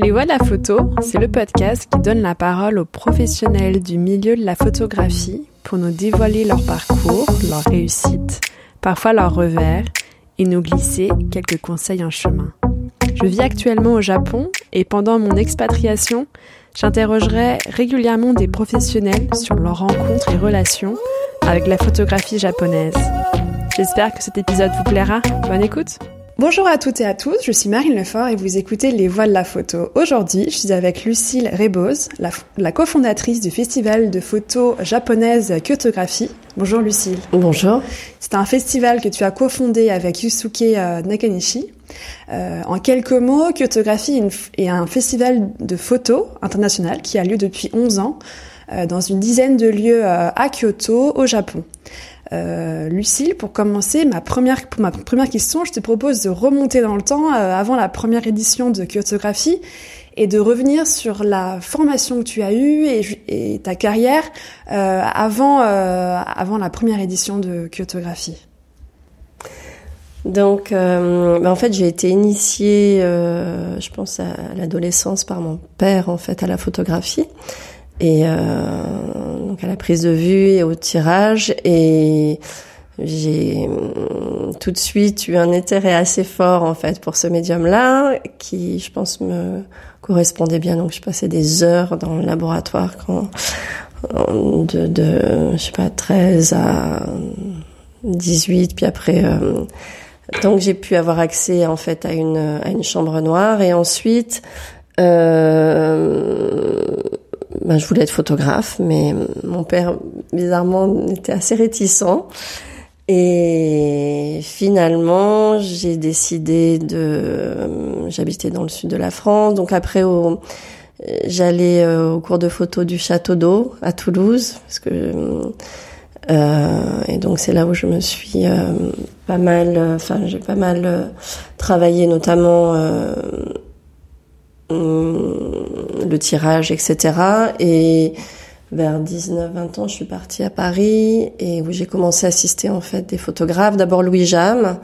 Les Voix de la photo, c'est le podcast qui donne la parole aux professionnels du milieu de la photographie pour nous dévoiler leur parcours, leur réussite, parfois leurs revers, et nous glisser quelques conseils en chemin. Je vis actuellement au Japon et pendant mon expatriation, j'interrogerai régulièrement des professionnels sur leurs rencontres et relations avec la photographie japonaise. J'espère que cet épisode vous plaira. Bonne écoute Bonjour à toutes et à tous, je suis Marine Lefort et vous écoutez Les Voix de la Photo. Aujourd'hui, je suis avec Lucille Rebose, la, cofondatrice du festival de photos japonaise Kyotographie. Bonjour Lucille. Bonjour. C'est un festival que tu as cofondé avec Yusuke euh, Nakanishi. Euh, en quelques mots, Kyotographie est un festival de photos international qui a lieu depuis 11 ans euh, dans une dizaine de lieux à Kyoto, au Japon. Euh, Lucille, pour commencer, ma première, pour ma première question, je te propose de remonter dans le temps euh, avant la première édition de Kyotographie et de revenir sur la formation que tu as eue et, ta carrière euh, avant, avant la première édition de Kyotographie. Donc, ben en fait, j'ai été initiée, je pense, à l'adolescence par mon père, en fait, à la photographie et euh, donc à la prise de vue et au tirage et j'ai mm, tout de suite eu un intérêt assez fort en fait pour ce médium-là qui je pense me correspondait bien. Donc je passais des heures dans le laboratoire quand de, de je sais pas 13 à 18 puis après euh, donc j'ai pu avoir accès en fait à une à une chambre noire. Et ensuite euh, ben, je voulais être photographe, mais mon père, bizarrement, était assez réticent. Et finalement, j'ai décidé de... J'habitais dans le sud de la France, donc après, j'allais euh, au cours de photo du château d'eau à Toulouse, parce que... Euh, et donc c'est là où je me suis euh, pas mal, enfin j'ai pas mal travaillé, notamment le tirage, etc. Et vers 19-20 ans, je suis partie à Paris et où j'ai commencé à assister en fait des photographes. D'abord Louis Jam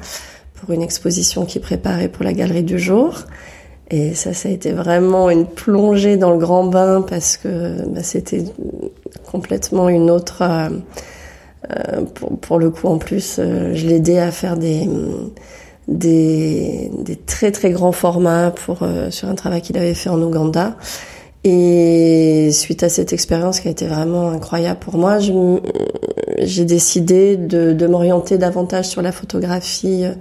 pour une exposition qu'il préparait pour la Galerie du Jour. Et ça, ça a été vraiment une plongée dans le grand bain parce que bah, c'était complètement une autre. Euh, euh pour, le coup, en plus, euh, je l'aidais à faire des des, des, très très grands formats pour euh, sur un travail qu'il avait fait en Ouganda. Et suite à cette expérience qui a été vraiment incroyable pour moi, j'ai décidé de, de m'orienter davantage sur la photographie euh,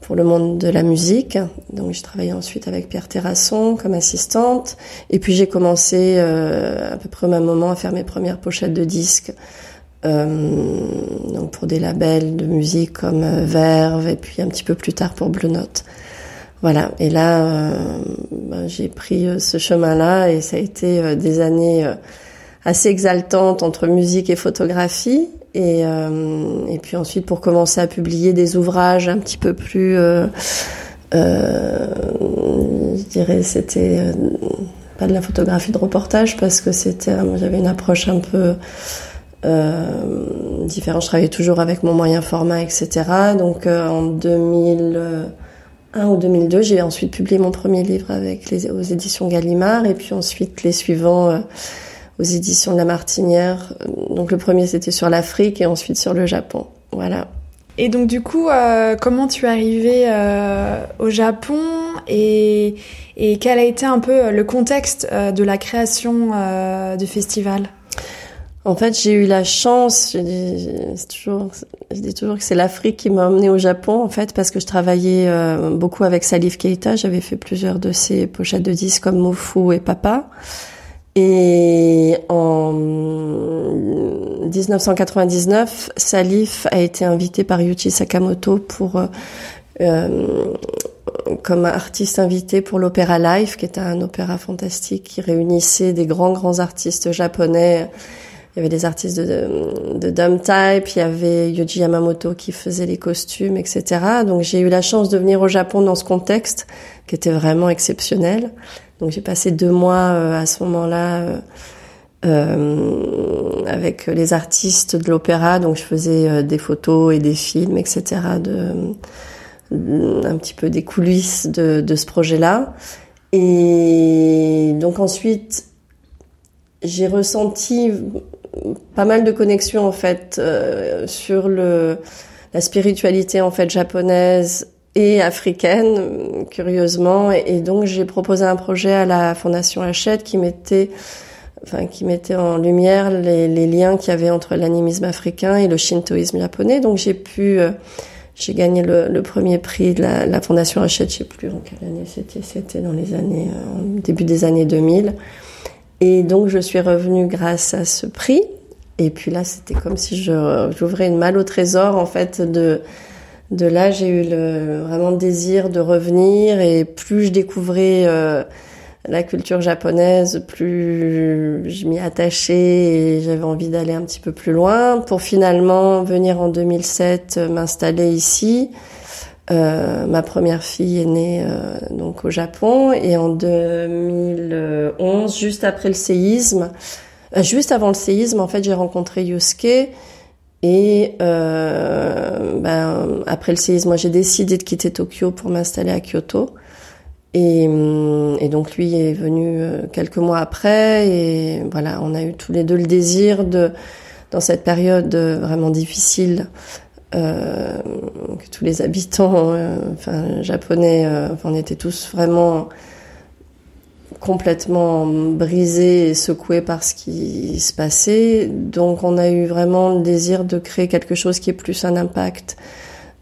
pour le monde de la musique. Donc j'ai travaillé ensuite avec Pierre Terrasson comme assistante. Et puis j'ai commencé euh, à peu près au même moment à faire mes premières pochettes de disques donc pour des labels de musique comme euh, Verve et puis un petit peu plus tard pour Blue Note. Voilà. Et là, euh, ben, j'ai pris euh, ce chemin-là et ça a été des années assez exaltantes entre musique et photographie. Et, et puis ensuite pour commencer à publier des ouvrages un petit peu plus, euh, je dirais, c'était pas de la photographie de reportage parce que c'était, j'avais une approche un peu euh, différents. Je travaillais toujours avec mon moyen format, etc. Donc euh, en 2001 ou 2002, j'ai ensuite publié mon premier livre avec les aux éditions Gallimard et puis ensuite les suivants euh, aux éditions de La Martinière. Donc le premier c'était sur l'Afrique et ensuite sur le Japon. Voilà. Et donc du coup, euh, comment tu es arrivé euh, au Japon et, et, quel a été un peu le contexte de la création du festival? En fait, j'ai eu la chance, je dis, toujours, je dis toujours que c'est l'Afrique qui m'a emmené au Japon, en fait, parce que je travaillais euh, beaucoup avec Salif Keita. J'avais fait plusieurs de ses pochettes de disques comme Mofu et Papa. Et en 1999, Salif a été invité par Yuichi Sakamoto pour euh, euh, comme artiste invité pour l'Opéra Live, qui était un opéra fantastique qui réunissait des grands grands artistes japonais il y avait des artistes de, de, Dumb Type, il y avait Yoji Yamamoto qui faisait les costumes, etc. Donc j'ai eu la chance de venir au Japon dans ce contexte qui était vraiment exceptionnel. Donc j'ai passé deux mois euh, à ce moment-là euh, euh, avec les artistes de l'opéra. Donc je faisais euh, des photos et des films, etc. De, un petit peu des coulisses de, de ce projet-là. Et donc ensuite, j'ai ressenti pas mal de connexions en fait euh, sur le la spiritualité en fait japonaise et africaine curieusement. Et, donc j'ai proposé un projet à la fondation Hachette qui mettait enfin qui mettait en lumière les, les liens qu'il y avait entre l'animisme africain et le shintoïsme japonais. Donc j'ai pu euh, j'ai gagné le, le, premier prix de la, la fondation Hachette je sais plus en quelle année c'était. C'était dans les années euh, début des années 2000 et donc je suis revenue grâce à ce prix et puis là, c'était comme si j'ouvrais une malle au trésor, en fait, de, de là, j'ai eu vraiment le désir de revenir et plus je découvrais euh, la culture japonaise, plus je m'y attachais et j'avais envie d'aller un petit peu plus loin pour finalement venir en 2007 euh, m'installer ici. Euh, ma première fille est née euh, donc au Japon et en 2011, juste après le séisme, euh, juste avant le séisme, en fait, j'ai rencontré Yusuke. Et ben, après le séisme, moi j'ai décidé de quitter Tokyo pour m'installer à Kyoto. Et, donc lui est venu quelques mois après. Et voilà, on a eu tous les deux le désir de, dans cette période vraiment difficile, euh, que tous les habitants, euh, enfin japonais, euh, on était tous vraiment complètement brisé et secoué par ce qui se passait. Donc on a eu vraiment le désir de créer quelque chose qui ait plus un impact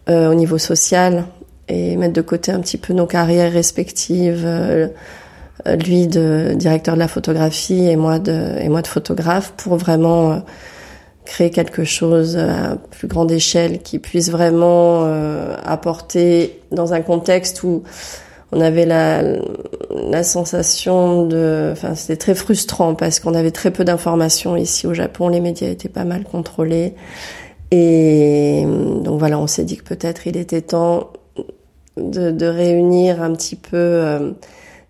euh, au niveau social et mettre de côté un petit peu nos carrières respectives. Euh, lui de directeur de la photographie et moi de et moi de photographe pour vraiment créer quelque chose à plus grande échelle qui puisse vraiment euh, apporter dans un contexte où on avait la, la sensation de, enfin c'était très frustrant parce qu'on avait très peu d'informations. Ici au Japon, les médias étaient pas mal contrôlés. Et donc voilà, on s'est dit que peut-être il était temps de, de réunir un petit peu euh,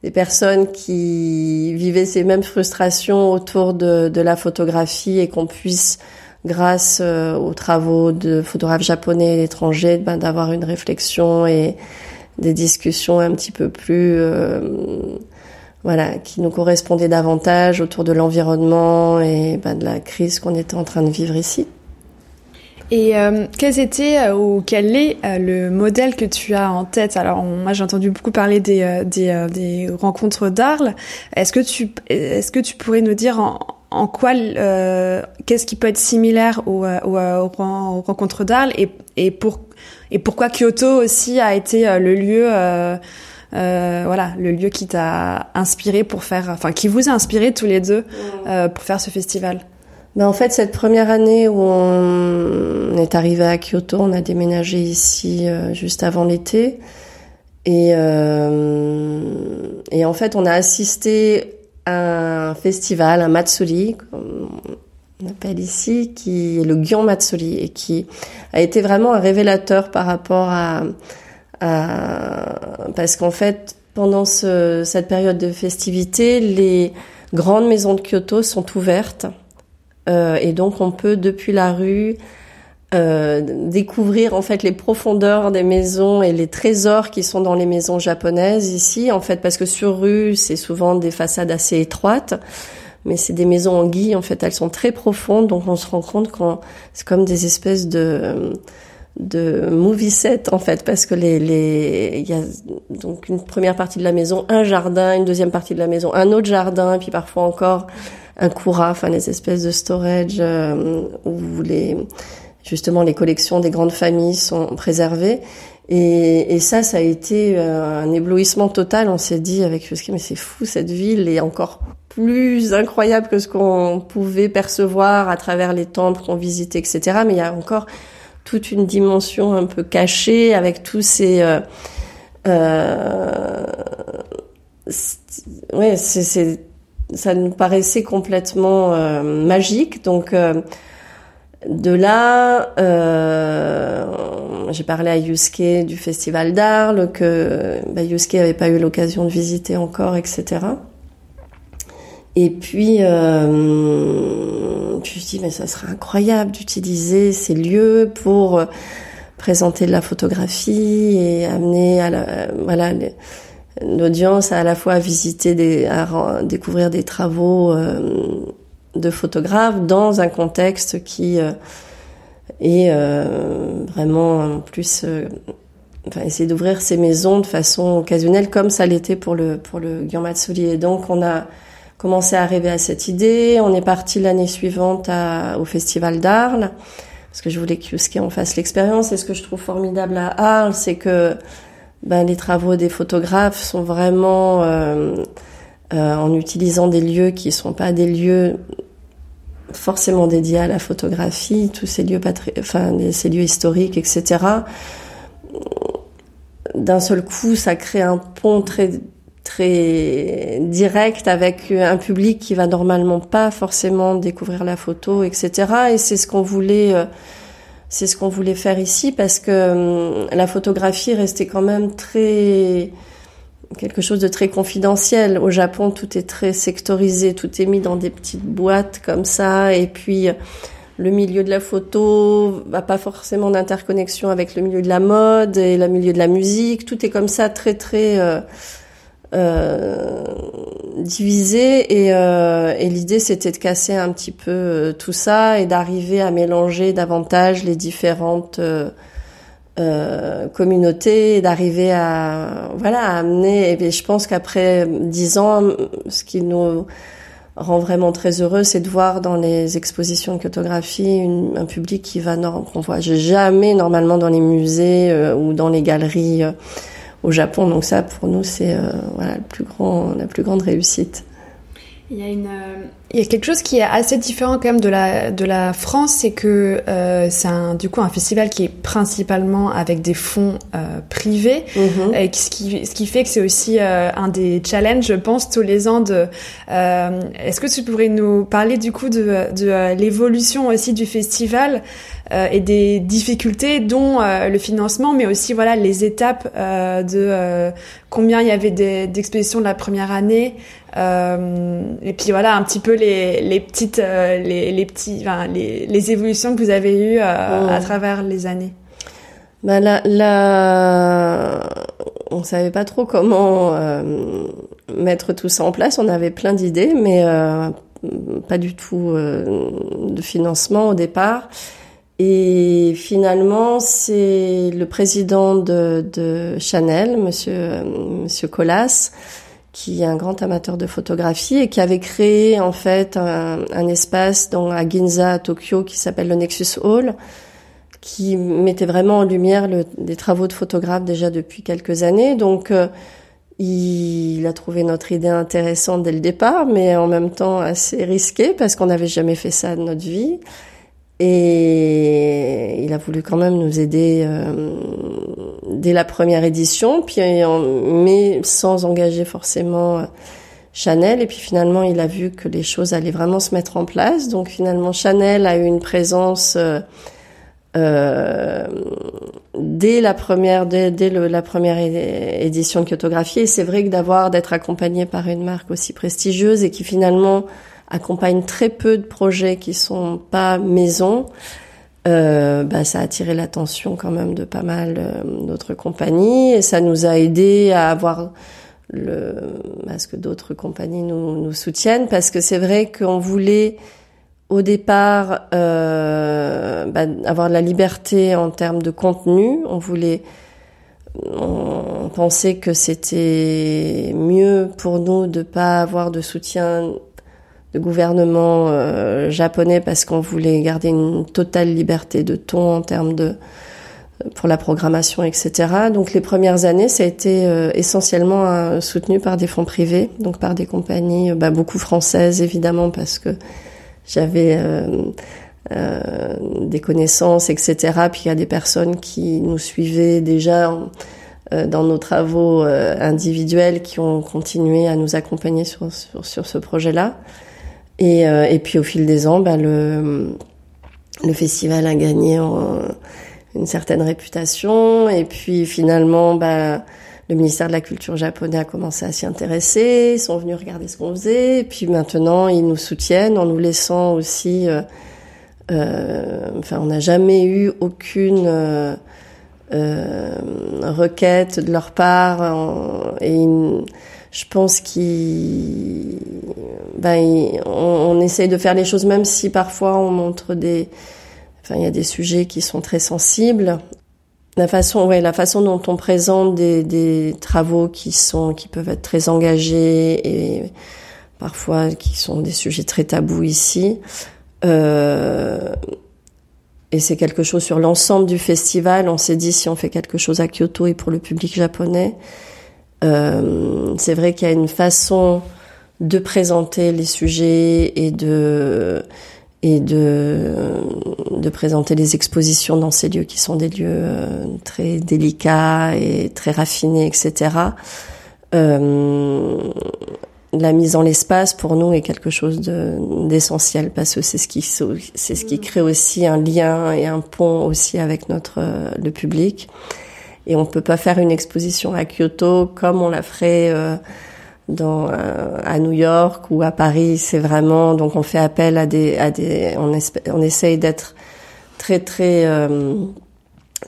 des personnes qui vivaient ces mêmes frustrations autour de, de la photographie et qu'on puisse grâce euh, aux travaux de photographes japonais et étrangers, ben, d'avoir une réflexion et des discussions un petit peu plus euh, voilà qui nous correspondaient davantage autour de l'environnement et ben, de la crise qu'on était en train de vivre ici. Et euh, quel était euh, ou quel est euh, le modèle que tu as en tête? Alors moi j'ai entendu beaucoup parler des des, des, rencontres d'Arles. Est-ce que tu est-ce que tu pourrais nous dire en, en quoi qu'est-ce qui peut être similaire aux, aux, aux rencontres d'Arles et et pour et pourquoi Kyoto aussi a été euh, le lieu euh, euh, voilà le lieu qui t'a inspiré pour faire enfin qui vous a inspiré tous les deux euh, pour faire ce festival? Ben en fait cette première année où on est arrivé à Kyoto on a déménagé ici euh, juste avant l'été. Et euh, et en fait on a assisté un festival un matsuri on appelle ici, qui est le Gyon Matsuri et qui a été vraiment un révélateur par rapport à, à parce qu'en fait pendant ce, cette période de festivité, les grandes maisons de Kyoto sont ouvertes euh, et donc on peut depuis la rue euh, découvrir en fait les profondeurs des maisons et les trésors qui sont dans les maisons japonaises ici en fait parce que sur rue c'est souvent des façades assez étroites mais c'est des maisons en gui, en fait, elles sont très profondes, donc on se rend compte quand c'est comme des espèces de de movie set en fait parce que les les il y a donc une première partie de la maison un jardin une deuxième partie de la maison un autre jardin et puis parfois encore un coura enfin les espèces de storage euh, où les justement les collections des grandes familles sont préservées et, et ça ça a été euh, un éblouissement total on s'est dit avec mais c'est fou cette ville est encore plus incroyable que ce qu'on pouvait percevoir à travers les temples qu'on visitait, etc. Mais il y a encore toute une dimension un peu cachée avec tous ces... Euh, euh, ouais, c'est, ça nous paraissait complètement euh, magique. Donc euh, de là, euh, j'ai parlé à Yusuke du Festival d'Arles, que bah, Yusuke avait pas eu l'occasion de visiter encore, etc. Et puis, euh, je me mais ça serait incroyable d'utiliser ces lieux pour présenter de la photographie et amener à la, voilà, l'audience à la fois visiter des, à découvrir des travaux de photographes dans un contexte qui est vraiment en plus enfin, essayer d'ouvrir ces maisons de façon occasionnelle comme ça l'était pour le pour le Guillaume. Et donc on a commencé à arriver à cette idée. On est parti l'année suivante au Festival d'Arles parce que je voulais que en fasse l'expérience. Et ce que je trouve formidable à Arles, c'est que ben, les travaux des photographes sont vraiment euh, euh, en utilisant des lieux qui sont pas des lieux forcément dédiés à la photographie, tous ces lieux lieux historiques, etc d'un seul coup, ça crée un pont très très direct avec un public qui va normalement pas forcément découvrir la photo, etc. Et c'est ce qu'on voulait, euh, c'est ce qu'on voulait faire ici parce que hum, la photographie restait quand même très quelque chose de très confidentiel. Au Japon, tout est très sectorisé, tout est mis dans des petites boîtes comme ça, et puis le milieu de la photo n'a pas forcément d'interconnexion avec le milieu de la mode et le milieu de la musique. Tout est comme ça très très euh, euh, divisé et, euh, et l'idée c'était de casser un petit peu euh, tout ça et d'arriver à mélanger davantage les différentes euh, communautés et d'arriver à voilà à amener et je pense qu'après dix ans ce qui nous rend vraiment très heureux, c'est de voir dans les expositions de photographie un public qui va qu'on voit jamais normalement dans les musées euh, ou dans les galeries euh, au Japon. Donc ça, pour nous, c'est voilà la plus grande réussite. Il y a une, il y a quelque chose qui est assez différent quand même de la de la France, c'est que euh, c'est un du coup un festival qui est principalement avec des fonds euh, privés, mhm. et ce qui ce qui fait que c'est aussi euh, un des challenges, je pense, tous les ans de. Euh, est-ce que tu pourrais nous parler du coup de de euh, l'évolution aussi du festival? Et des difficultés, dont le financement, mais aussi voilà les étapes de combien il y avait d'expositions de la première année, euh, et puis voilà un petit peu les, les petites euh, les, les, petits enfin, les, les, évolutions que vous avez eues euh, à travers les années. Ben là, là, on savait pas trop comment mettre tout ça en place. On avait plein d'idées, mais pas du tout de financement au départ. Et finalement, c'est le président de, de Chanel, Monsieur Monsieur Colas, qui est un grand amateur de photographie et qui avait créé en fait un, espace dans à Ginza à Tokyo qui s'appelle le Nexus Hall qui mettait vraiment en lumière le, des travaux de photographes déjà depuis quelques années. Donc euh, il, a trouvé notre idée intéressante dès le départ mais en même temps assez risquée parce qu'on n'avait jamais fait ça de notre vie et il a voulu quand même nous aider euh, dès la première édition, puis mais sans engager forcément euh, Chanel. Et puis finalement, il a vu que les choses allaient vraiment se mettre en place. Donc finalement, Chanel a eu une présence euh, euh dès la première, dès, dès le, la première édition de Kyotographie. Et c'est vrai que d'avoir d'être accompagné par une marque aussi prestigieuse et qui finalement accompagne très peu de projets qui sont pas maison, euh, bah, ça a attiré l'attention quand même de pas mal euh, d'autres compagnies et ça nous a aidé à avoir le à ce que d'autres compagnies nous, nous soutiennent parce que c'est vrai qu'on voulait au départ euh, bah, avoir de la liberté en termes de contenu. On voulait on pensait que c'était mieux pour nous de pas avoir de soutien de gouvernement euh, japonais parce qu'on voulait garder une totale liberté de ton en termes de pour la programmation, etc. Donc les premières années, ça a été euh, essentiellement euh, soutenu par des fonds privés, donc par des compagnies, bah, beaucoup françaises évidemment parce que j'avais des connaissances, etc. Puis il y a des personnes qui nous suivaient déjà dans nos travaux individuels qui ont continué à nous accompagner sur, sur, sur ce projet-là. Et, euh, et puis au fil des ans, bah, le, le festival a gagné une certaine réputation. Et puis finalement, bah, le ministère de la Culture japonais a commencé à s'y intéresser. Ils sont venus regarder ce qu'on faisait. Et puis maintenant, ils nous soutiennent en nous laissant aussi. Euh, euh, enfin, on n'a jamais eu aucune requête de leur part et je pense qu'ils ben, on, essaye de faire les choses même si parfois on montre des enfin il y a des sujets qui sont très sensibles la façon ouais la façon dont on présente des, des travaux qui sont qui peuvent être très engagés et parfois qui sont des sujets très tabous ici euh, et c'est quelque chose sur l'ensemble du festival. On s'est dit si on fait quelque chose à Kyoto et pour le public japonais, euh, c'est vrai qu'il y a une façon de présenter les sujets et de et de de présenter les expositions dans ces lieux qui sont des lieux euh, très délicats et très raffinés, etc. Euh, la mise en l'espace pour nous est quelque chose d'essentiel parce que c'est ce qui c'est ce qui mm. crée aussi un lien et un pont aussi avec notre euh, le public et on peut pas faire une exposition à Kyoto comme on la ferait euh, dans euh, à New York ou à Paris. C'est vraiment donc on fait appel à des à des on, on essaye d'être très très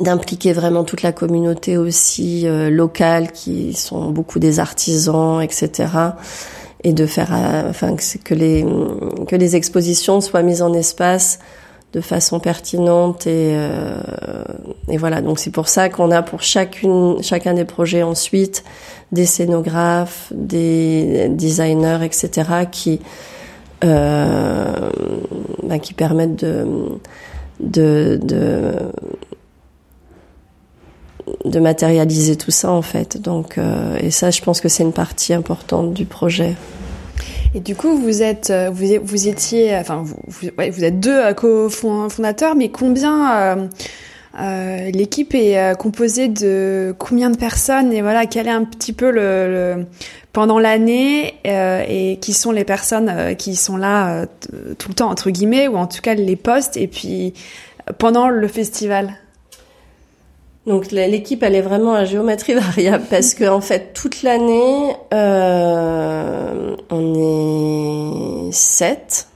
d'impliquer vraiment toute la communauté aussi euh, locale qui sont beaucoup des artisans etc et de faire euh, enfin que les que les expositions soient mises en espace de façon pertinente et euh, et voilà donc c'est pour ça qu'on a pour chacune chacun des projets ensuite des scénographes des designers etc qui euh, bah, qui permettent de de, de de matérialiser tout ça en fait. Donc euh, et ça, je pense que c'est une partie importante du projet. Et du coup, vous êtes, euh, vous, vous étiez, enfin, vous, vous, vous êtes deux euh, co-fondateurs, mais combien euh, l'équipe est composée de combien de personnes et voilà, quel est un petit peu le, le pendant l'année euh, et qui sont les personnes qui sont là tout le temps entre guillemets ou en tout cas les postes et puis pendant le festival. Donc l'équipe elle est vraiment à géométrie variable parce que en fait toute l'année euh, on est 7.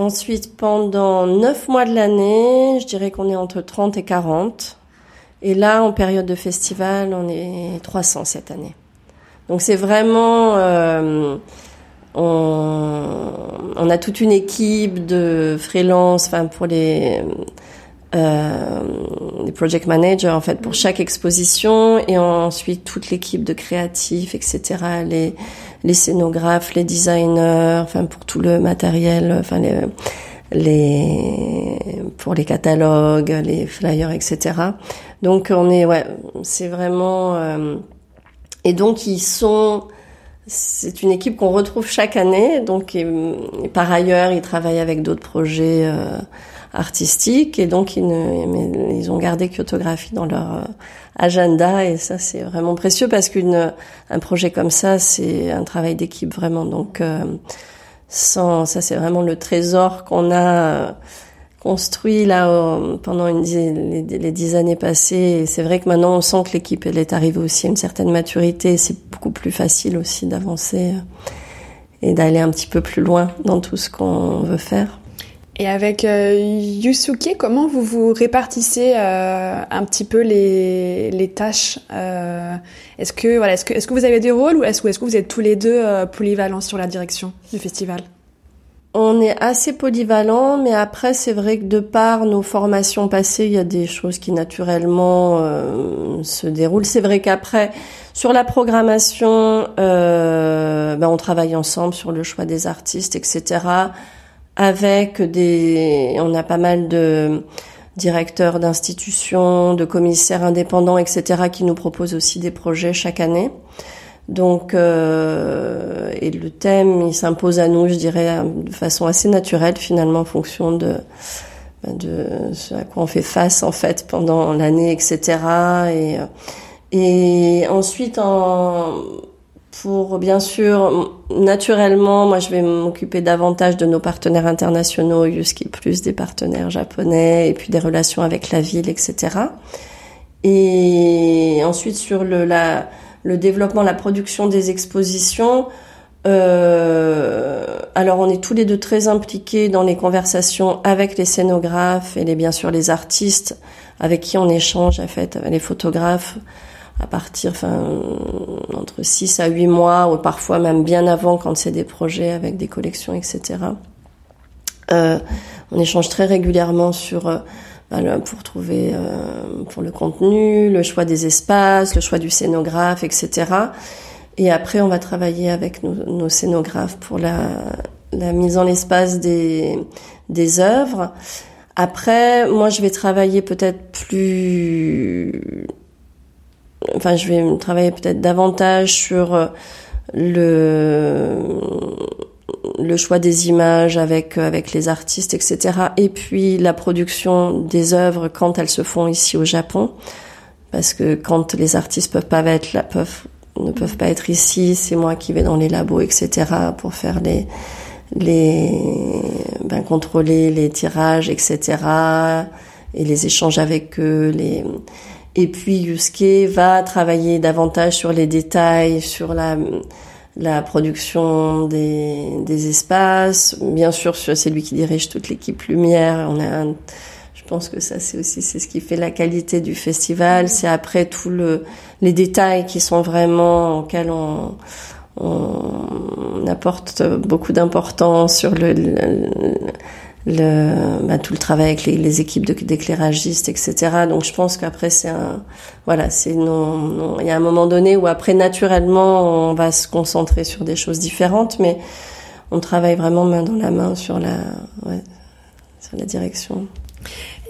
Ensuite pendant 9 mois de l'année, je dirais qu'on est entre 30 et 40. Et là en période de festival, on est 300 cette année. Donc c'est vraiment euh, on, on, a toute une équipe de freelance, enfin pour les euh, project managers en fait pour chaque exposition et ensuite toute l'équipe de créatifs etc les les scénographes les designers enfin pour tout le matériel enfin les les pour les catalogues les flyers etc donc on est ouais c'est vraiment euh, et donc ils sont c'est une équipe qu'on retrouve chaque année. Donc et, par ailleurs ils travaillent avec d'autres projets euh, artistique et donc ils, ne, ils ont gardé Kyotographie dans leur euh, agenda et ça c'est vraiment précieux parce qu'une un projet comme ça c'est un travail d'équipe vraiment. Donc euh, sans ça c'est vraiment le trésor qu'on a euh, construit là pendant les, les, dix années passées. Et c'est vrai que maintenant on sent que l'équipe elle est arrivée aussi à une certaine maturité. C'est beaucoup plus facile aussi d'avancer et d'aller un petit peu plus loin dans tout ce qu'on veut faire et avec euh, Yusuke, comment vous vous répartissez euh, un petit peu les, les tâches euh, Est-ce que voilà, est-ce que est-ce que vous avez des rôles ou est-ce est-ce que vous êtes tous les deux euh, polyvalents sur la direction du festival? On est assez polyvalents, mais après c'est vrai que de par nos formations passées, il y a des choses qui naturellement euh, se déroulent. C'est vrai qu'après sur la programmation, ben, on travaille ensemble sur le choix des artistes, etc avec des, on a pas mal de directeurs d'institutions, de commissaires indépendants, etc., qui nous proposent aussi des projets chaque année. Donc, euh, et le thème, il s'impose à nous, je dirais, de façon assez naturelle, finalement, en fonction de, de ce à quoi on fait face, en fait, pendant l'année, etc. Et, et ensuite, en, pour bien sûr naturellement moi je vais m'occuper davantage de nos partenaires internationaux Yuski plus des partenaires japonais et puis des relations avec la ville etc et ensuite sur le la le développement la production des expositions Euh, alors on est tous les deux très impliqués dans les conversations avec les scénographes et les, bien sûr les artistes avec qui on échange en fait, les photographes à partir enfin entre 6 à 8 mois ou parfois même bien avant quand c'est des projets avec des collections etc. Euh, on échange très régulièrement sur euh, bah, pour trouver euh, pour le contenu, le choix des espaces, le choix du scénographe, etc. Et après, on va travailler avec nos, nos scénographes pour la, la mise en espace des, des œuvres. Après, moi, je vais travailler peut-être plus, enfin, je vais travailler peut-être davantage sur euh, le le choix des images avec euh, avec les artistes, etc. Et puis la production des œuvres quand elles se font ici au Japon, parce que quand les artistes peuvent pas être là, peuvent ne peuvent pas être ici, c'est moi qui vais dans les labos, etc. pour faire les les ben, contrôler les tirages, etc. et les échanges avec eux, les et puis Yusuke va travailler davantage sur les détails, sur la la production des, des espaces. Bien sûr, c'est lui qui dirige toute l'équipe lumière. On a je pense que ça, c'est aussi c'est ce qui fait la qualité du festival. C'est après tout le les détails qui sont vraiment auxquels on, on apporte beaucoup d'importance sur le, le, bah, tout le travail avec les, équipes d'éclairagistes, etc. Donc je pense qu'après c'est un, voilà, c'est non, il y a un moment donné où après naturellement on va se concentrer sur des choses différentes, mais on travaille vraiment main dans la main sur la, ouais, sur la direction.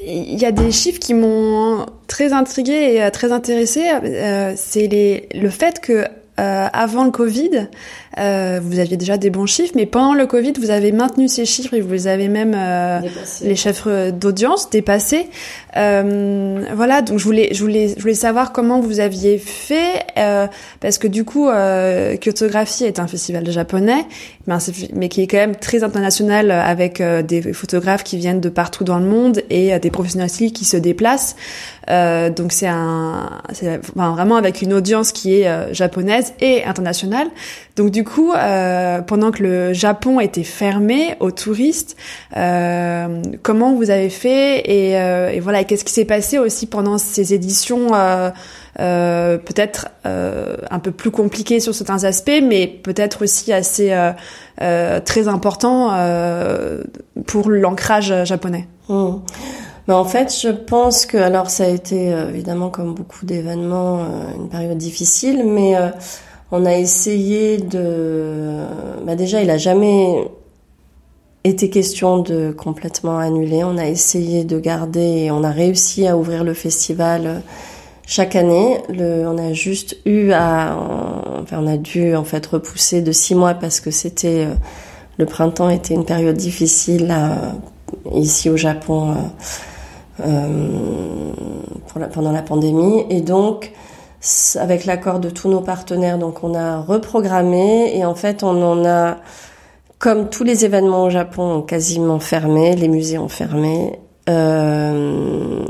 Il y a des chiffres qui m'ont très intriguée et très intéressée. Euh, c'est les, le fait que euh, avant le Covid, euh, vous aviez déjà des bons chiffres, mais pendant le Covid, vous avez maintenu ces chiffres et vous avez même euh, les chiffres d'audience dépassés. Euh, voilà, donc je voulais, je voulais, je voulais savoir comment vous aviez fait, euh, parce que du coup, euh, Kyotographie est un festival japonais, mais, mais qui est quand même très international, avec des photographes qui viennent de partout dans le monde et des professionnels qui se déplacent. donc c'est un, c'est enfin, vraiment avec une audience qui est japonaise et internationale. Donc du coup, euh, pendant que le Japon était fermé aux touristes, euh, comment vous avez fait et, euh, et voilà, qu'est-ce qui s'est passé aussi pendant ces éditions peut-être un peu plus compliquées sur certains aspects, mais peut-être aussi assez très importants pour l'ancrage japonais? Mmh. Mais en fait, je pense que alors ça a été évidemment comme beaucoup d'événements une période difficile, mais on a essayé de. Bah déjà, il a jamais été question de complètement annuler. On a essayé de garder on a réussi à ouvrir le festival chaque année. Le, on a juste eu à, enfin, on a dû en fait repousser de six mois parce que c'était le printemps était une période difficile ici au Japon euh, euh, pendant la pandémie et donc avec l'accord de tous nos partenaires. Donc on a reprogrammé et en fait on en a, comme tous les événements au Japon, ont quasiment fermé, les musées ont fermé. Euh,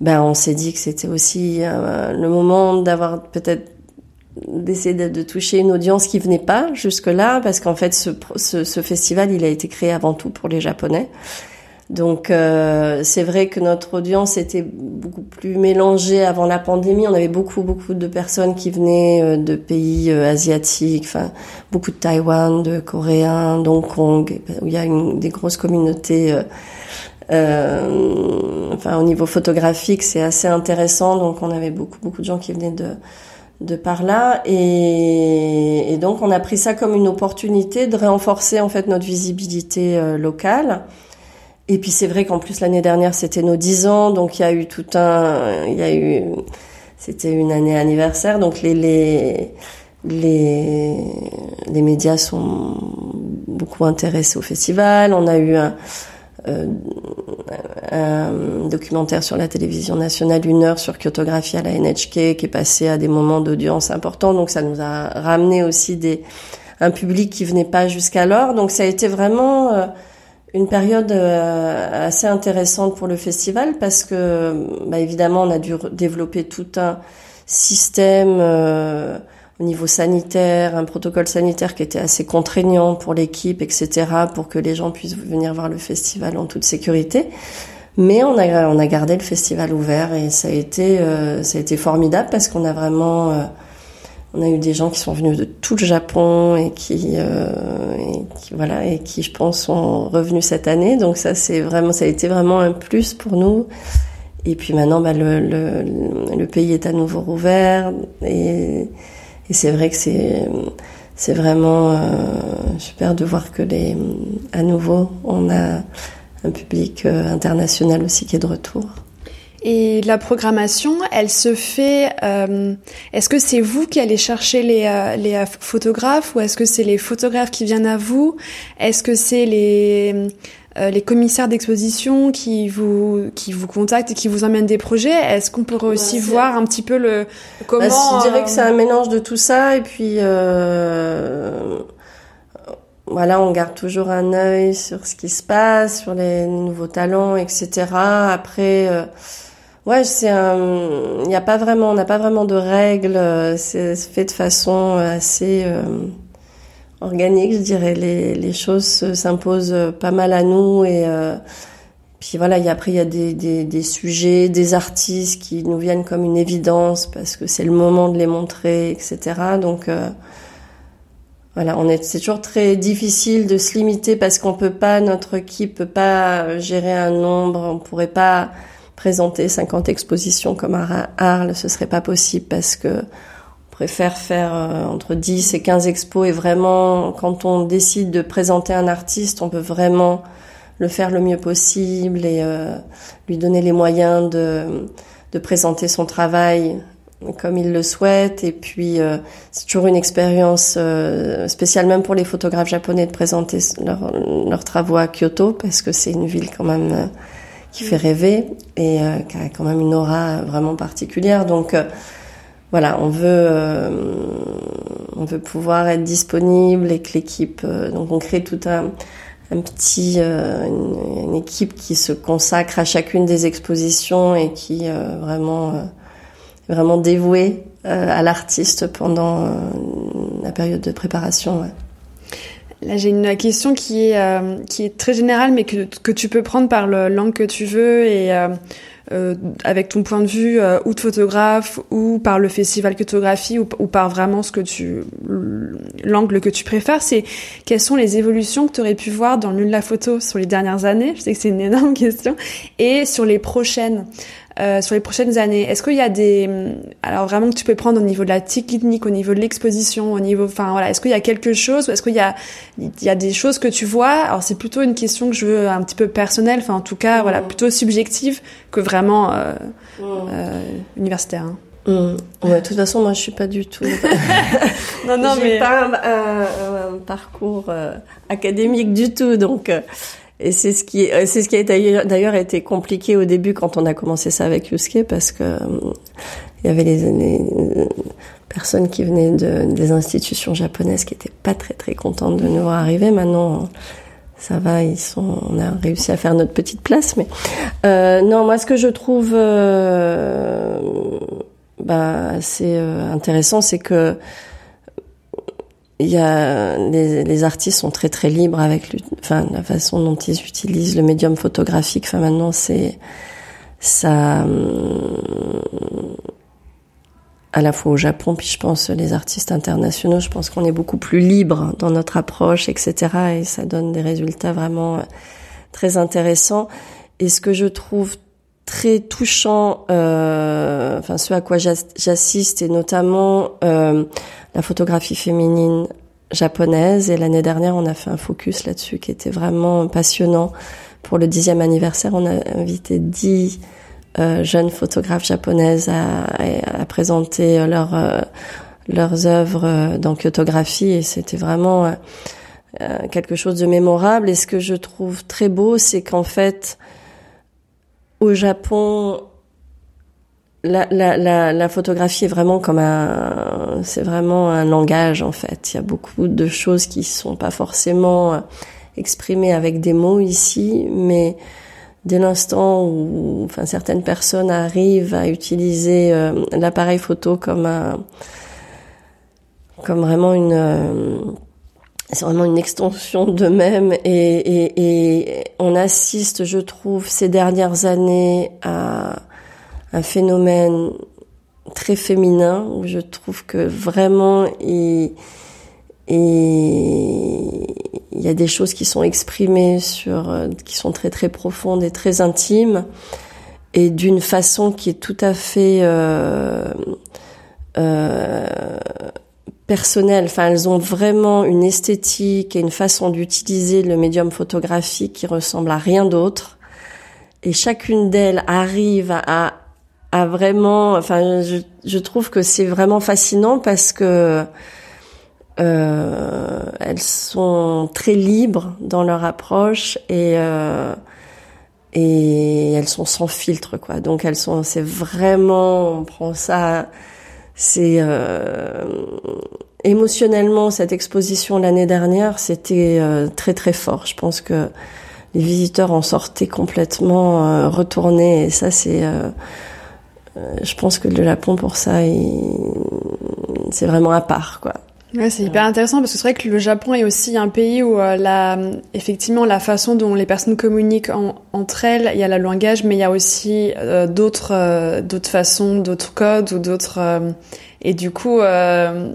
ben on s'est dit que c'était aussi euh, le moment d'avoir peut-être d'essayer de, toucher une audience qui venait pas jusque là parce qu'en fait ce, festival il a été créé avant tout pour les japonais donc euh, c'est vrai que notre audience était beaucoup plus mélangée avant la pandémie. On avait beaucoup beaucoup de personnes qui venaient euh, de pays euh, asiatiques, enfin beaucoup de Taïwan, de Coréens, d'Hong Kong, où il y a une, des grosses communautés. enfin au niveau photographique, c'est assez intéressant. Donc on avait beaucoup beaucoup de gens qui venaient de de par là et, et donc on a pris ça comme une opportunité de renforcer en fait notre visibilité locale et puis c'est vrai qu'en plus l'année dernière c'était nos 10 ans, donc il y a eu tout un, il y a eu, c'était une année anniversaire, donc les les les les médias sont beaucoup intéressés au festival. On a eu un, euh, un documentaire sur la télévision nationale, une heure sur Kyotographie à la NHK, qui est passé à des moments d'audience importants. Donc ça nous a ramené aussi des un public qui venait pas jusqu'alors. Donc ça a été vraiment euh, une période euh, assez intéressante pour le festival parce que bah, évidemment on a dû développer tout un système euh, au niveau sanitaire, un protocole sanitaire qui était assez contraignant pour l'équipe, etc., pour que les gens puissent venir voir le festival en toute sécurité. Mais on a, on a gardé le festival ouvert et ça a été, euh, ça a été formidable parce qu'on a vraiment, euh, on a eu des gens qui sont venus de tout le Japon et qui, euh, et qui, voilà, et qui, je pense, sont revenus cette année. Donc ça, c'est vraiment, ça a été vraiment un plus pour nous. Et puis maintenant, bah, le, le, le pays est à nouveau rouvert et et c'est vrai que c'est c'est vraiment euh, super de voir que les à nouveau on a un public euh, international aussi qui est de retour. Et la programmation, elle se fait. Euh, est-ce que c'est vous qui allez chercher les, euh, les photographes ou est-ce que c'est les photographes qui viennent à vous? Est-ce que c'est les euh, les commissaires d'exposition qui vous qui vous contactent et qui vous emmènent des projets? Est-ce qu'on pourrait aussi voir un petit peu le comment bah, Je dirais que c'est un mélange de tout ça et puis euh, voilà, on garde toujours un œil sur ce qui se passe, sur les nouveaux talents, etc. Après, euh, ouais, c'est il a pas vraiment, on n'a pas vraiment de règles. C'est fait de façon assez organique, je dirais. Les, les choses s'imposent pas mal à nous et euh, puis voilà. Y après, il y a des, des, des, sujets, des artistes qui nous viennent comme une évidence parce que c'est le moment de les montrer, etc. Donc euh, voilà, on est, c'est toujours très difficile de se limiter parce qu'on peut pas, notre équipe peut pas gérer un nombre, on pourrait pas présenter 50 expositions comme à Arles, ce serait pas possible parce que préfère faire euh, entre 10 et 15 expos et vraiment, quand on décide de présenter un artiste, on peut vraiment le faire le mieux possible et euh, lui donner les moyens de, de présenter son travail comme il le souhaite. Et puis, euh, c'est toujours une expérience spéciale même pour les photographes japonais de présenter leurs travaux à Kyoto parce que c'est une ville quand même qui fait rêver et qui a quand même une aura vraiment particulière. Donc, voilà, on veut, euh, on veut pouvoir être disponible et que l'équipe, euh, donc on crée tout un, petit, euh, une, équipe qui se consacre à chacune des expositions et qui vraiment, vraiment dévouée à l'artiste pendant la période de préparation. Là, j'ai une question qui est, qui est très générale, mais que, que tu peux prendre par le langue que tu veux et euh, avec ton point de vue euh, ou de photographe ou par le festival photographie ou, ou, par vraiment ce que tu l'angle que tu préfères c'est quelles sont les évolutions que tu aurais pu voir dans le de la photo sur les dernières années? Je sais que c'est une énorme question. Et sur les prochaines euh, sur les prochaines années Est-ce qu'il y a des alors vraiment que tu peux prendre au niveau de la technique, au niveau de l'exposition, au niveau enfin voilà, est-ce qu'il y a quelque chose ou est-ce qu'il y a il y a des choses que tu vois? Alors c'est plutôt une question que je veux un petit peu personnelle, enfin en tout cas voilà, mmh. plutôt subjective que vraiment euh, mmh. euh, universitaire. Hein. Mmh. Ouais, de toute façon, moi, je suis pas du tout. non, non, mais pas un, un, un parcours euh, académique du tout, donc et c'est ce qui, euh, c'est ce qui a d'ailleurs été compliqué au début quand on a commencé ça avec Yusuke parce que euh, il y avait les, les, personnes qui venaient de, des institutions japonaises qui étaient pas très très contentes de nous voir arriver. Maintenant, ça va, ils sont, on a réussi à faire notre petite place. Mais euh, non, moi, ce que je trouve, euh, bah, c'est euh, intéressant, c'est que il y a les, les, artistes sont très très libres avec enfin la façon dont ils utilisent le médium photographique. Enfin maintenant c'est ça hum, à la fois au Japon puis je pense les artistes internationaux je pense qu'on est beaucoup plus libre dans notre approche etc et ça donne des résultats vraiment euh, très intéressants. Et ce que je trouve très touchant euh, enfin ce à quoi j'assiste et notamment euh, la photographie féminine japonaise. Et l'année dernière, on a fait un focus là-dessus qui était vraiment passionnant. Pour le dixième anniversaire, on a invité dix euh, jeunes photographes japonaises à, présenter euh, leurs œuvres euh, dans Kyotographie et c'était vraiment quelque chose de mémorable. Et ce que je trouve très beau, c'est qu'en fait, au Japon, la, la, la, la, photographie est vraiment comme un, c'est vraiment un langage en fait. Il y a beaucoup de choses qui sont pas forcément euh, exprimées avec des mots ici, mais dès l'instant où, enfin, certaines personnes arrivent à utiliser euh, l'appareil photo comme un, comme vraiment une c'est vraiment une extension d'eux-mêmes et, et, et, on assiste, je trouve, ces dernières années à un phénomène très féminin où je trouve que vraiment il, y a des choses qui sont exprimées sur qui sont très très profondes et très intimes et d'une façon qui est tout à fait euh, euh, personnelles. Enfin, elles ont vraiment une esthétique et une façon d'utiliser le médium photographique qui ressemble à rien d'autre. Et chacune d'elles arrive à, à vraiment, enfin, je, je trouve que c'est vraiment fascinant parce que euh, elles sont très libres dans leur approche et euh, et elles sont sans filtre quoi. Donc elles sont, c'est vraiment, on prend ça c'est euh, émotionnellement cette exposition l'année dernière, c'était euh, très très fort. Je pense que les visiteurs en sortaient complètement euh, retournés et ça c'est je pense que le Japon pour ça c'est vraiment à part quoi. Ouais, c'est hyper intéressant parce que c'est vrai que le Japon est aussi un pays où la, effectivement la façon dont les personnes communiquent entre elles, il y a le langage, mais il y a aussi d'autres d'autres façons, d'autres codes ou d'autres et du coup, euh,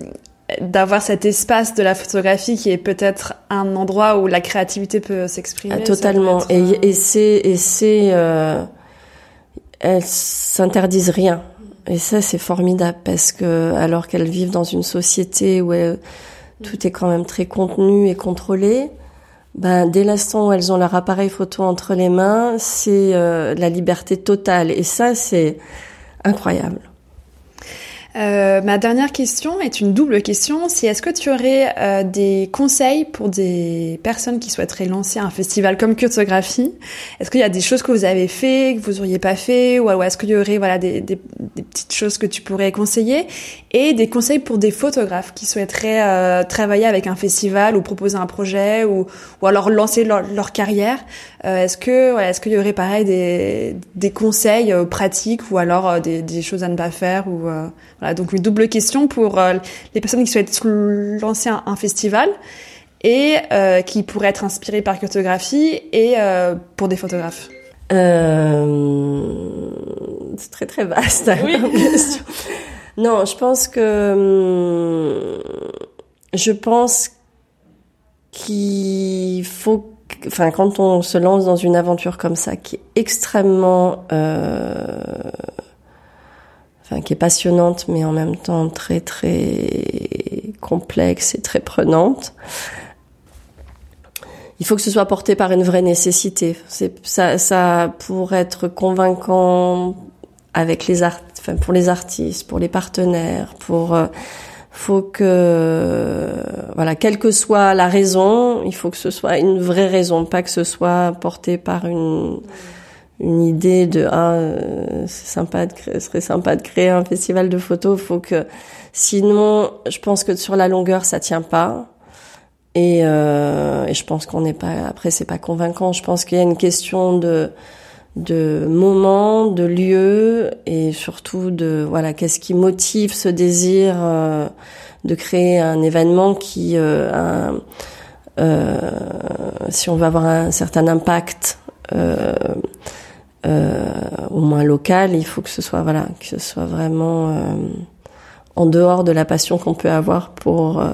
d'avoir cet espace de la photographie qui est peut-être un endroit où la créativité peut s'exprimer. Ah, totalement. Et, euh, et c'est et c'est euh, elles s'interdisent rien. Et ça c'est formidable parce que alors qu'elles vivent dans une société où tout est quand même très contenu et contrôlé, ben dès l'instant où elles ont leur appareil photo entre les mains, c'est euh, la liberté totale. Et ça c'est incroyable. Euh, ma dernière question est une double question. C'est est-ce que tu aurais euh, des conseils pour des personnes qui souhaiteraient lancer un festival comme Curtographie? Est-ce qu'il y a des choses que vous avez fait, que vous auriez pas fait, ou, est-ce qu'il y aurait voilà des, des, des, petites choses que tu pourrais conseiller? Et des conseils pour des photographes qui souhaiteraient euh, travailler avec un festival ou proposer un projet ou, ou alors lancer leur, leur carrière euh, Est-ce que voilà, est-ce qu'il y aurait pareil des, des conseils pratiques ou alors des, des choses à ne pas faire ou donc une double question pour euh, les personnes qui souhaitent lancer un, festival et euh, qui pourraient être inspirées par cartographie et euh, pour des photographes. c'est très très vaste oui. question. Non, je pense que hum, je pense qu'il faut enfin quand on se lance dans une aventure comme ça qui est extrêmement enfin qui est passionnante mais en même temps très très complexe et très prenante. Il faut que ce soit porté par une vraie nécessité. C'est ça, ça pour être convaincant avec les art, enfin pour les artistes, pour les partenaires, pour euh, faut que voilà, quelle que soit la raison, il faut que ce soit une vraie raison, pas que ce soit porté par une une idée de ah euh, c'est sympa de créer, serait sympa de créer un festival de photos faut que sinon je pense que sur la longueur ça tient pas. Et, euh, et je pense qu'on n'est pas après c'est pas convaincant. Je pense qu'il y a une question de de moment de lieu et surtout de voilà qu'est-ce qui motive ce désir euh, de créer un événement qui euh, euh, si on veut avoir un certain impact euh, au moins local, il faut que ce soit voilà, que ce soit vraiment euh, en dehors de la passion qu'on peut avoir pour euh,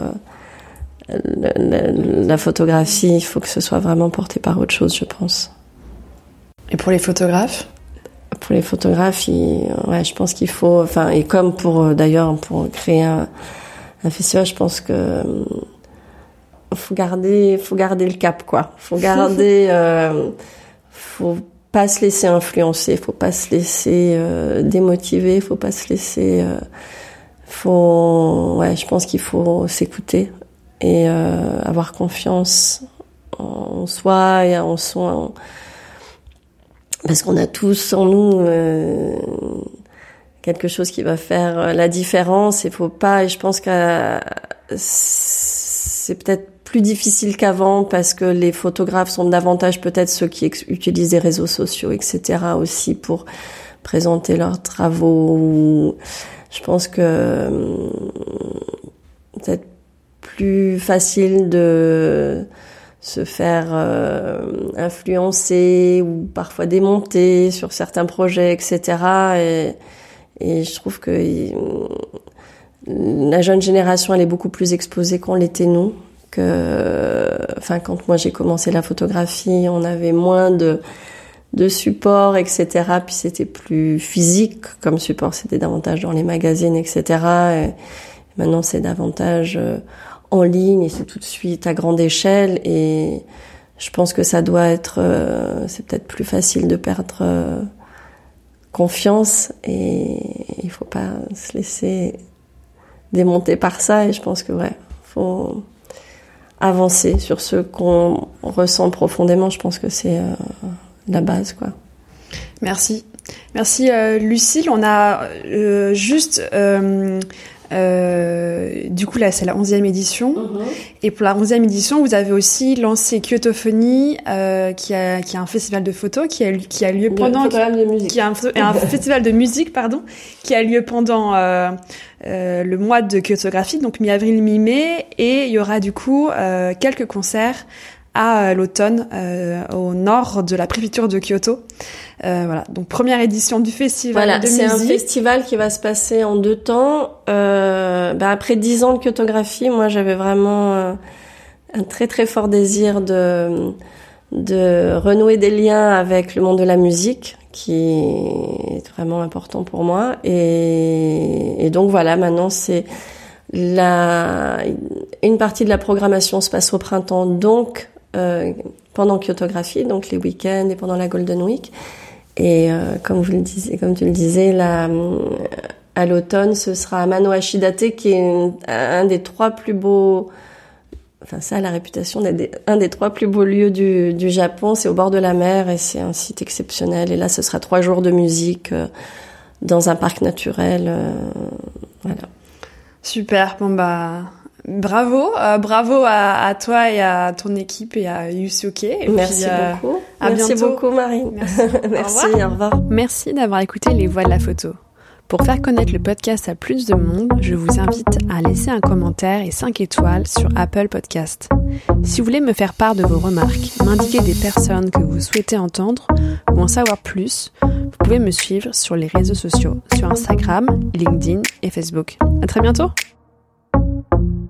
la, la, la, photographie. Il faut que ce soit vraiment porté par autre chose, je pense. Et pour les photographes? Pour les photographes, ouais, je pense qu'il faut, enfin, et comme pour d'ailleurs pour créer un, un, festival, je pense que faut garder, faut garder le cap, quoi. Faut garder, euh, faut pas se laisser influencer, faut pas se laisser euh, démotiver, faut pas se laisser euh, faut ouais, je pense qu'il faut s'écouter et euh, avoir confiance en soi et en soi parce qu'on a tous en nous euh, quelque chose qui va faire la différence et faut pas et je pense que c'est peut-être plus difficile qu'avant parce que les photographes sont davantage peut-être ceux qui utilisent les réseaux sociaux, etc. aussi pour présenter leurs travaux. Je pense que hum, peut-être plus facile de se faire euh, influencer ou parfois démonter sur certains projets, etc. Et, et je trouve que la jeune génération, elle est beaucoup plus exposée qu'on l'était nous. Que, enfin, quand moi j'ai commencé la photographie, on avait moins de de support, etc. Puis c'était plus physique comme support, c'était davantage dans les magazines, etc. Et maintenant c'est davantage euh, en ligne et c'est tout de suite à grande échelle et je pense que ça doit être, euh, c'est peut-être plus facile de perdre euh, confiance et il faut pas se laisser démonter par ça et je pense que ouais, faut avancer sur ce qu'on ressent profondément. Je pense que c'est euh, la base quoi. Merci. Merci Lucille. On a juste euh, du coup, là, c'est la 11e édition. Mhm. Et pour la 11e édition, vous avez aussi lancé Kyotophonie, euh, qui, a, qui a un festival de photos qui a, qui a lieu pendant... Qui, a un, un festival de musique, pardon, qui a lieu pendant euh, euh, le mois de Kyotographie, donc mi-avril, mi-mai. Et il y aura du coup euh, quelques concerts à euh, l'automne euh, au nord de la préfecture de Kyoto. Euh, voilà, donc première édition du festival voilà, c'est un festival qui va se passer en deux temps. Euh, bah après dix ans de kyotographie, moi j'avais vraiment euh, un très très fort désir de de renouer des liens avec le monde de la musique, qui est vraiment important pour moi. Et, et donc voilà, maintenant c'est la une partie de la programmation se passe au printemps, donc euh, pendant Kyotographie, donc les week-ends et pendant la Golden Week. Et euh, comme vous le disiez, comme tu le disais, là, euh, à l'automne, ce sera Amano Ashidate, qui est un des trois plus beaux, enfin ça la réputation d'être des trois plus beaux lieux du, du Japon. C'est au bord de la mer et c'est un site exceptionnel. Et là, ce sera trois jours de musique dans un parc naturel. voilà. Super. Bon bah Bravo, euh, bravo à, toi et à ton équipe et à Yusuke. Merci euh, beaucoup. Merci beaucoup Marie. Merci. au, revoir. Merci d'avoir écouté Les Voix de la photo. Pour faire connaître le podcast à plus de monde, je vous invite à laisser un commentaire et 5 étoiles sur Apple Podcast. Si vous voulez me faire part de vos remarques, m'indiquer des personnes que vous souhaitez entendre ou en savoir plus, vous pouvez me suivre sur les réseaux sociaux, sur Instagram, LinkedIn et Facebook. À très bientôt! うん。